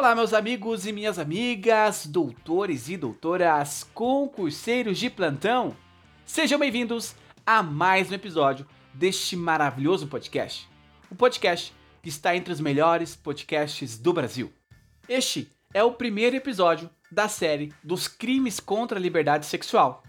Olá, meus amigos e minhas amigas, doutores e doutoras, concurseiros de plantão. Sejam bem-vindos a mais um episódio deste maravilhoso podcast. O podcast que está entre os melhores podcasts do Brasil. Este é o primeiro episódio da série dos crimes contra a liberdade sexual.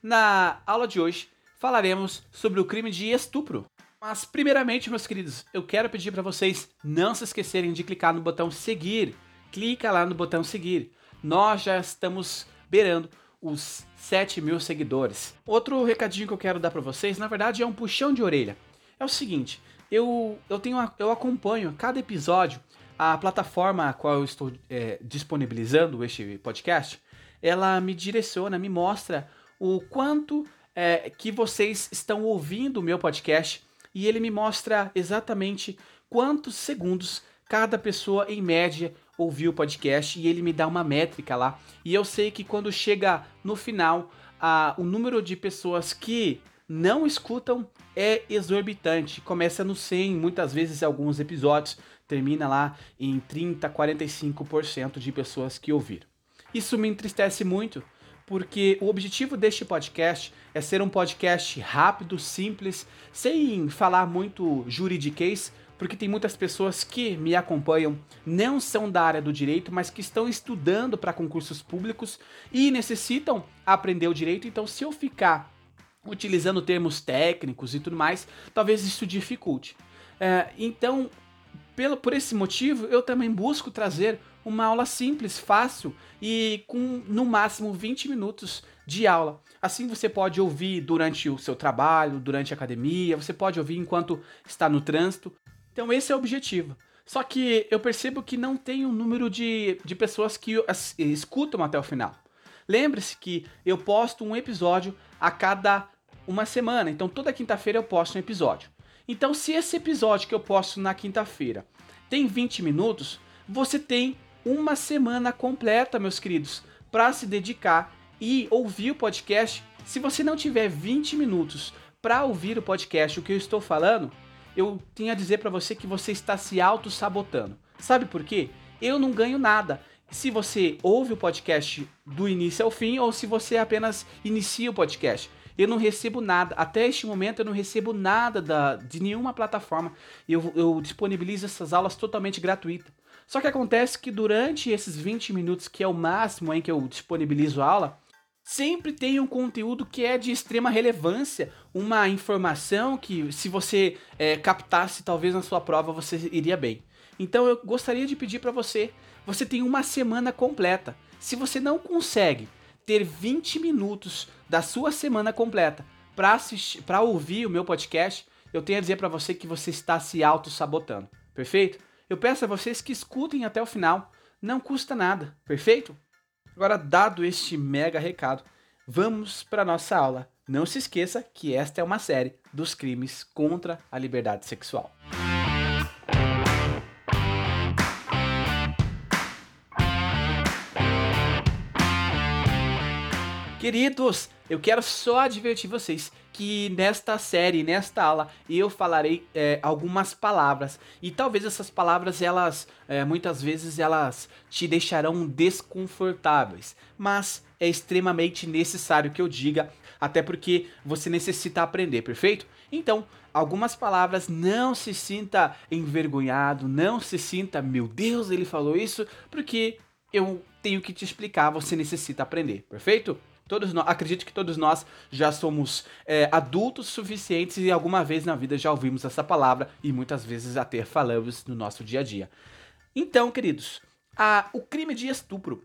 Na aula de hoje falaremos sobre o crime de estupro. Mas primeiramente, meus queridos, eu quero pedir para vocês não se esquecerem de clicar no botão seguir. Clica lá no botão seguir. Nós já estamos beirando os 7 mil seguidores. Outro recadinho que eu quero dar para vocês, na verdade, é um puxão de orelha. É o seguinte, eu, eu, tenho, eu acompanho cada episódio, a plataforma a qual eu estou é, disponibilizando este podcast, ela me direciona, me mostra o quanto é, que vocês estão ouvindo o meu podcast e ele me mostra exatamente quantos segundos cada pessoa em média ouviu o podcast e ele me dá uma métrica lá. E eu sei que quando chega no final, a, o número de pessoas que não escutam é exorbitante. Começa no 100, muitas vezes alguns episódios termina lá em 30, 45% de pessoas que ouviram. Isso me entristece muito, porque o objetivo deste podcast é ser um podcast rápido, simples, sem falar muito juridiquês, porque tem muitas pessoas que me acompanham, não são da área do direito, mas que estão estudando para concursos públicos e necessitam aprender o direito. Então, se eu ficar utilizando termos técnicos e tudo mais, talvez isso dificulte. É, então, pelo, por esse motivo, eu também busco trazer uma aula simples, fácil e com no máximo 20 minutos de aula. Assim você pode ouvir durante o seu trabalho, durante a academia, você pode ouvir enquanto está no trânsito. Então esse é o objetivo. Só que eu percebo que não tem um número de, de pessoas que escutam até o final. Lembre-se que eu posto um episódio a cada uma semana, então toda quinta-feira eu posto um episódio. Então, se esse episódio que eu posto na quinta-feira tem 20 minutos, você tem uma semana completa, meus queridos, para se dedicar e ouvir o podcast. Se você não tiver 20 minutos para ouvir o podcast, o que eu estou falando, eu tenho a dizer para você que você está se auto-sabotando. Sabe por quê? Eu não ganho nada se você ouve o podcast do início ao fim ou se você apenas inicia o podcast. Eu não recebo nada, até este momento eu não recebo nada da, de nenhuma plataforma. Eu, eu disponibilizo essas aulas totalmente gratuitas. Só que acontece que durante esses 20 minutos, que é o máximo em que eu disponibilizo a aula, sempre tem um conteúdo que é de extrema relevância, uma informação que, se você é, captasse talvez na sua prova, você iria bem. Então eu gostaria de pedir para você, você tem uma semana completa. Se você não consegue ter 20 minutos da sua semana completa para para ouvir o meu podcast, eu tenho a dizer para você que você está se auto sabotando. Perfeito? Eu peço a vocês que escutem até o final. Não custa nada, perfeito? Agora, dado este mega recado, vamos para nossa aula. Não se esqueça que esta é uma série dos crimes contra a liberdade sexual. Queridos, eu quero só advertir vocês nesta série, nesta aula, eu falarei é, algumas palavras e talvez essas palavras elas é, muitas vezes elas te deixarão desconfortáveis, mas é extremamente necessário que eu diga, até porque você necessita aprender, perfeito? Então, algumas palavras não se sinta envergonhado, não se sinta, meu Deus, ele falou isso, porque eu tenho que te explicar, você necessita aprender, perfeito? Todos nós, acredito que todos nós já somos é, adultos suficientes e alguma vez na vida já ouvimos essa palavra e muitas vezes até falamos no nosso dia a dia. Então, queridos, a, o crime de estupro,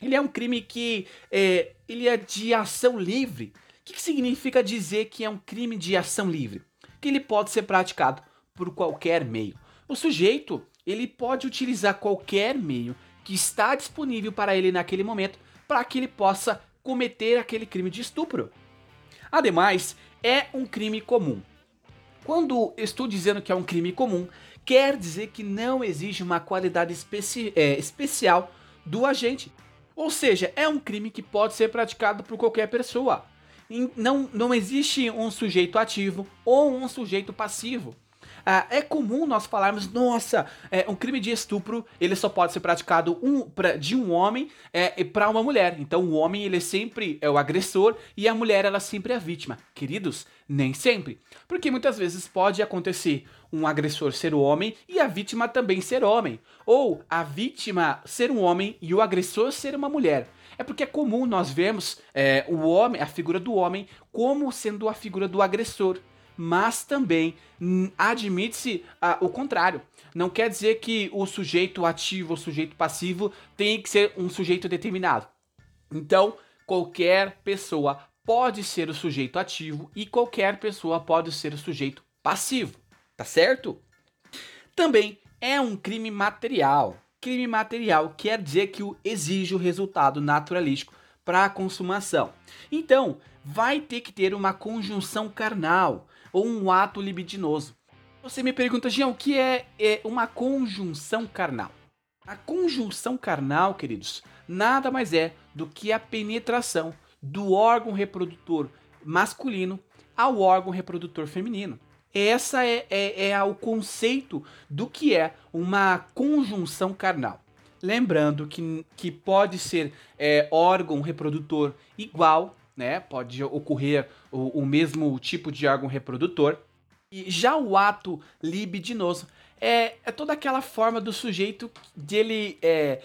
ele é um crime que é, ele é de ação livre. O que, que significa dizer que é um crime de ação livre? Que ele pode ser praticado por qualquer meio. O sujeito, ele pode utilizar qualquer meio que está disponível para ele naquele momento para que ele possa cometer aquele crime de estupro. Ademais, é um crime comum. Quando estou dizendo que é um crime comum, quer dizer que não exige uma qualidade especi é, especial do agente. Ou seja, é um crime que pode ser praticado por qualquer pessoa. Não, não existe um sujeito ativo ou um sujeito passivo. Ah, é comum nós falarmos, nossa, é, um crime de estupro ele só pode ser praticado um, pra, de um homem é, para uma mulher. Então o homem ele sempre é o agressor e a mulher ela sempre é a vítima. Queridos, nem sempre, porque muitas vezes pode acontecer um agressor ser o homem e a vítima também ser homem, ou a vítima ser um homem e o agressor ser uma mulher. É porque é comum nós vermos é, o homem, a figura do homem, como sendo a figura do agressor. Mas também hum, admite-se ah, o contrário. Não quer dizer que o sujeito ativo ou sujeito passivo tem que ser um sujeito determinado. Então, qualquer pessoa pode ser o sujeito ativo e qualquer pessoa pode ser o sujeito passivo, tá certo? Também é um crime material. Crime material quer dizer que exige o resultado naturalístico para a consumação. Então, vai ter que ter uma conjunção carnal ou um ato libidinoso. Você me pergunta, Jean, o que é, é uma conjunção carnal? A conjunção carnal, queridos, nada mais é do que a penetração do órgão reprodutor masculino ao órgão reprodutor feminino. Essa é, é, é o conceito do que é uma conjunção carnal. Lembrando que, que pode ser é, órgão reprodutor igual, né? Pode ocorrer o, o mesmo tipo de órgão reprodutor. E já o ato libidinoso é, é toda aquela forma do sujeito dele é,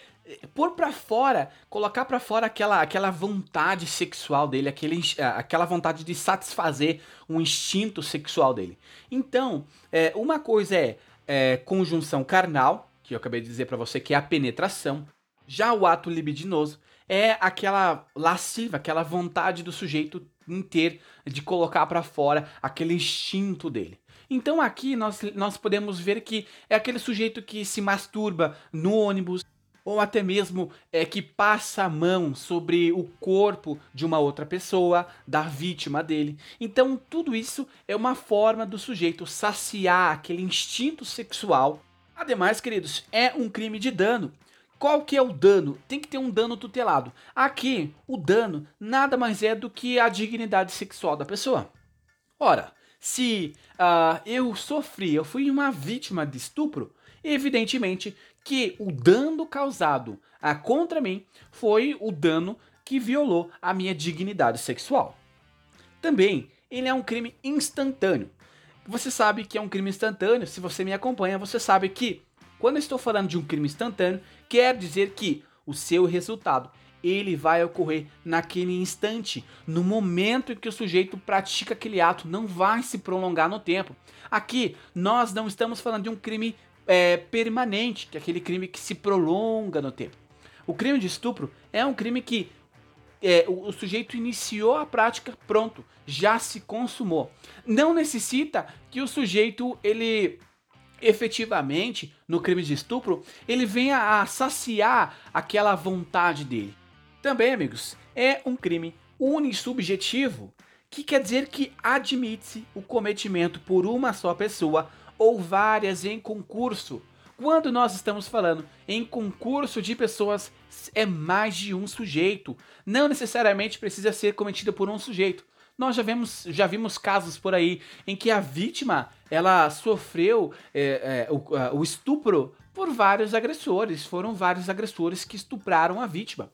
pôr para fora, colocar para fora aquela, aquela vontade sexual dele, aquele, aquela vontade de satisfazer um instinto sexual dele. Então, é, uma coisa é, é conjunção carnal, que eu acabei de dizer para você que é a penetração. Já o ato libidinoso é aquela lasciva, aquela vontade do sujeito em ter de colocar para fora aquele instinto dele. Então aqui nós, nós podemos ver que é aquele sujeito que se masturba no ônibus, ou até mesmo é que passa a mão sobre o corpo de uma outra pessoa, da vítima dele. Então, tudo isso é uma forma do sujeito saciar aquele instinto sexual. Ademais, queridos, é um crime de dano. Qual que é o dano? Tem que ter um dano tutelado. Aqui, o dano nada mais é do que a dignidade sexual da pessoa. Ora, se uh, eu sofri, eu fui uma vítima de estupro, evidentemente que o dano causado a, contra mim foi o dano que violou a minha dignidade sexual. Também, ele é um crime instantâneo. Você sabe que é um crime instantâneo, se você me acompanha, você sabe que quando eu estou falando de um crime instantâneo, quer dizer que o seu resultado ele vai ocorrer naquele instante, no momento em que o sujeito pratica aquele ato, não vai se prolongar no tempo. Aqui nós não estamos falando de um crime é, permanente, que é aquele crime que se prolonga no tempo. O crime de estupro é um crime que é, o, o, sujeito iniciou a prática, pronto, já se consumou. Não necessita que o sujeito ele efetivamente no crime de estupro ele venha a saciar aquela vontade dele. Também, amigos, é um crime unissubjetivo, que quer dizer que admite-se o cometimento por uma só pessoa ou várias em concurso. Quando nós estamos falando em concurso de pessoas, é mais de um sujeito. Não necessariamente precisa ser cometido por um sujeito. Nós já vimos, já vimos casos por aí em que a vítima ela sofreu é, é, o, o estupro por vários agressores. Foram vários agressores que estupraram a vítima.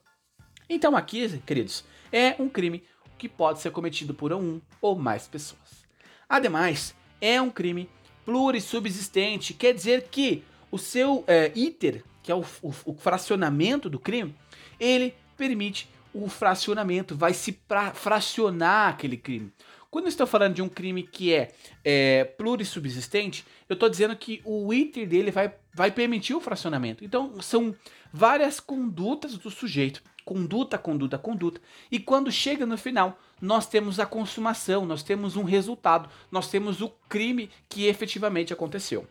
Então aqui, queridos, é um crime que pode ser cometido por um ou mais pessoas. Ademais, é um crime plurissubsistente, quer dizer que o seu é, iter, que é o, o, o, fracionamento do crime, ele permite o fracionamento, vai se pra, fracionar aquele crime. Quando eu estou falando de um crime que é, é plurissubsistente, eu estou dizendo que o iter dele vai, vai permitir o fracionamento. Então, são várias condutas do sujeito conduta, conduta, conduta. E quando chega no final, nós temos a consumação, nós temos um resultado, nós temos o crime que efetivamente aconteceu.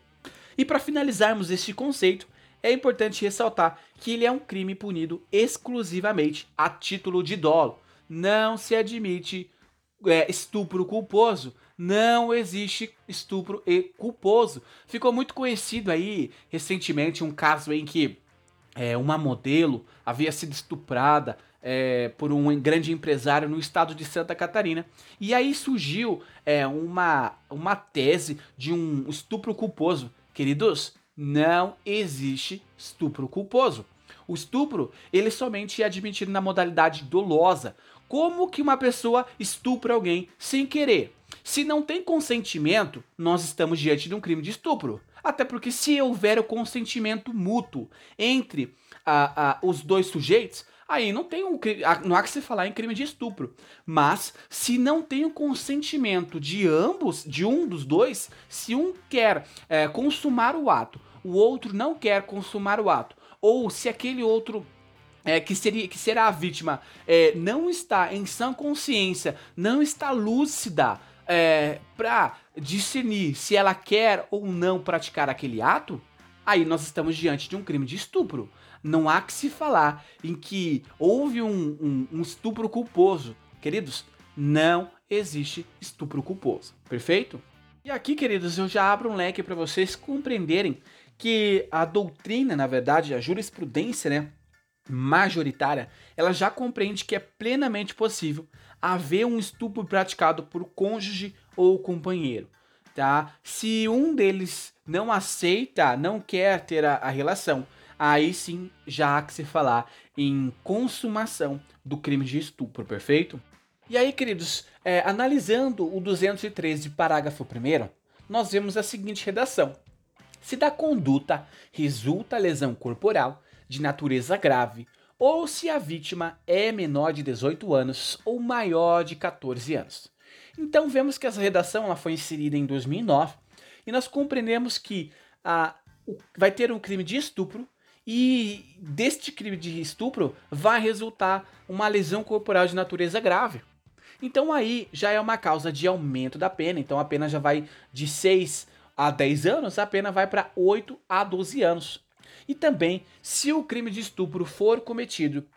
E para finalizarmos este conceito, é importante ressaltar que ele é um crime punido exclusivamente a título de dolo. Não se admite é, estupro culposo. Não existe estupro e culposo. Ficou muito conhecido aí recentemente um caso em que é, uma modelo havia sido estuprada é, por um grande empresário no estado de Santa Catarina. E aí surgiu é, uma, uma tese de um estupro culposo. Queridos, não existe estupro culposo. O estupro, ele somente é admitido na modalidade dolosa. Como que uma pessoa estupra alguém sem querer? Se não tem consentimento, nós estamos diante de um crime de estupro. Até porque se houver o consentimento mútuo entre a, a, os dois sujeitos, aí não tem um não há que se falar em crime de estupro. Mas se não tem o consentimento de ambos, de um dos dois, se um quer é, consumar o ato, o outro não quer consumar o ato, ou se aquele outro é, que, seria, que será a vítima é, não está em sã consciência, não está lúcida é, para discernir se ela quer ou não praticar aquele ato, aí nós estamos diante de um crime de estupro. Não há que se falar em que houve um, um, um estupro culposo. Queridos, não existe estupro culposo. Perfeito? E aqui, queridos, eu já abro um leque para vocês compreenderem que a doutrina, na verdade, a jurisprudência, né, majoritária, ela já compreende que é plenamente possível haver um estupro praticado por cônjuge ou companheiro, tá? Se um deles não aceita, não quer ter a, a relação, aí sim já há que se falar em consumação do crime de estupro, perfeito? E aí, queridos, é, analisando o 213, parágrafo 1, nós vemos a seguinte redação: Se da conduta resulta lesão corporal de natureza grave ou se a vítima é menor de 18 anos ou maior de 14 anos. Então vemos que essa redação ela foi inserida em 2009 e nós compreendemos que a, o, vai ter um crime de estupro e deste crime de estupro vai resultar uma lesão corporal de natureza grave. Então aí já é uma causa de aumento da pena, então a pena já vai de 6 a 10 anos, a pena vai para 8 a 12 anos. E também, se o crime de estupro for cometido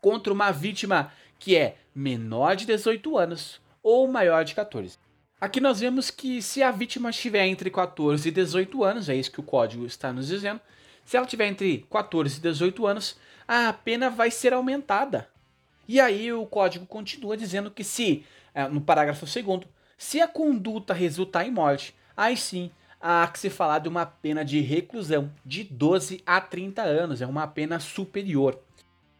contra uma vítima que é menor de 18 anos ou maior de 14. Aqui nós vemos que se a vítima estiver entre 14 e 18 anos, é isso que o código está nos dizendo, se ela tiver entre 14 e 18 anos, a pena vai ser aumentada. E aí o código continua dizendo que se, é, no parágrafo 2 se a conduta resultar em morte, aí sim há que se falar de uma pena de reclusão de 12 a 30 anos, é uma pena superior.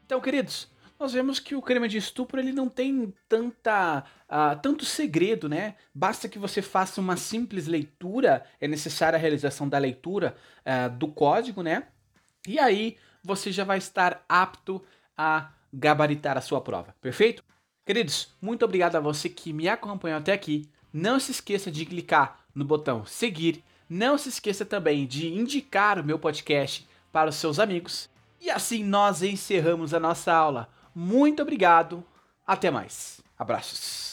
Então, queridos, nós vemos que o crime de estupro ele não tem tanta, uh, tanto segredo, né? Basta que você faça uma simples leitura, é necessária a realização da leitura uh, do código, né? E aí você já vai estar apto a gabaritar a sua prova, perfeito? Queridos, muito obrigado a você que me acompanhou até aqui. Não se esqueça de clicar no botão seguir não se esqueça também de indicar o meu podcast para os seus amigos. E assim nós encerramos a nossa aula. Muito obrigado. Até mais. Abraços.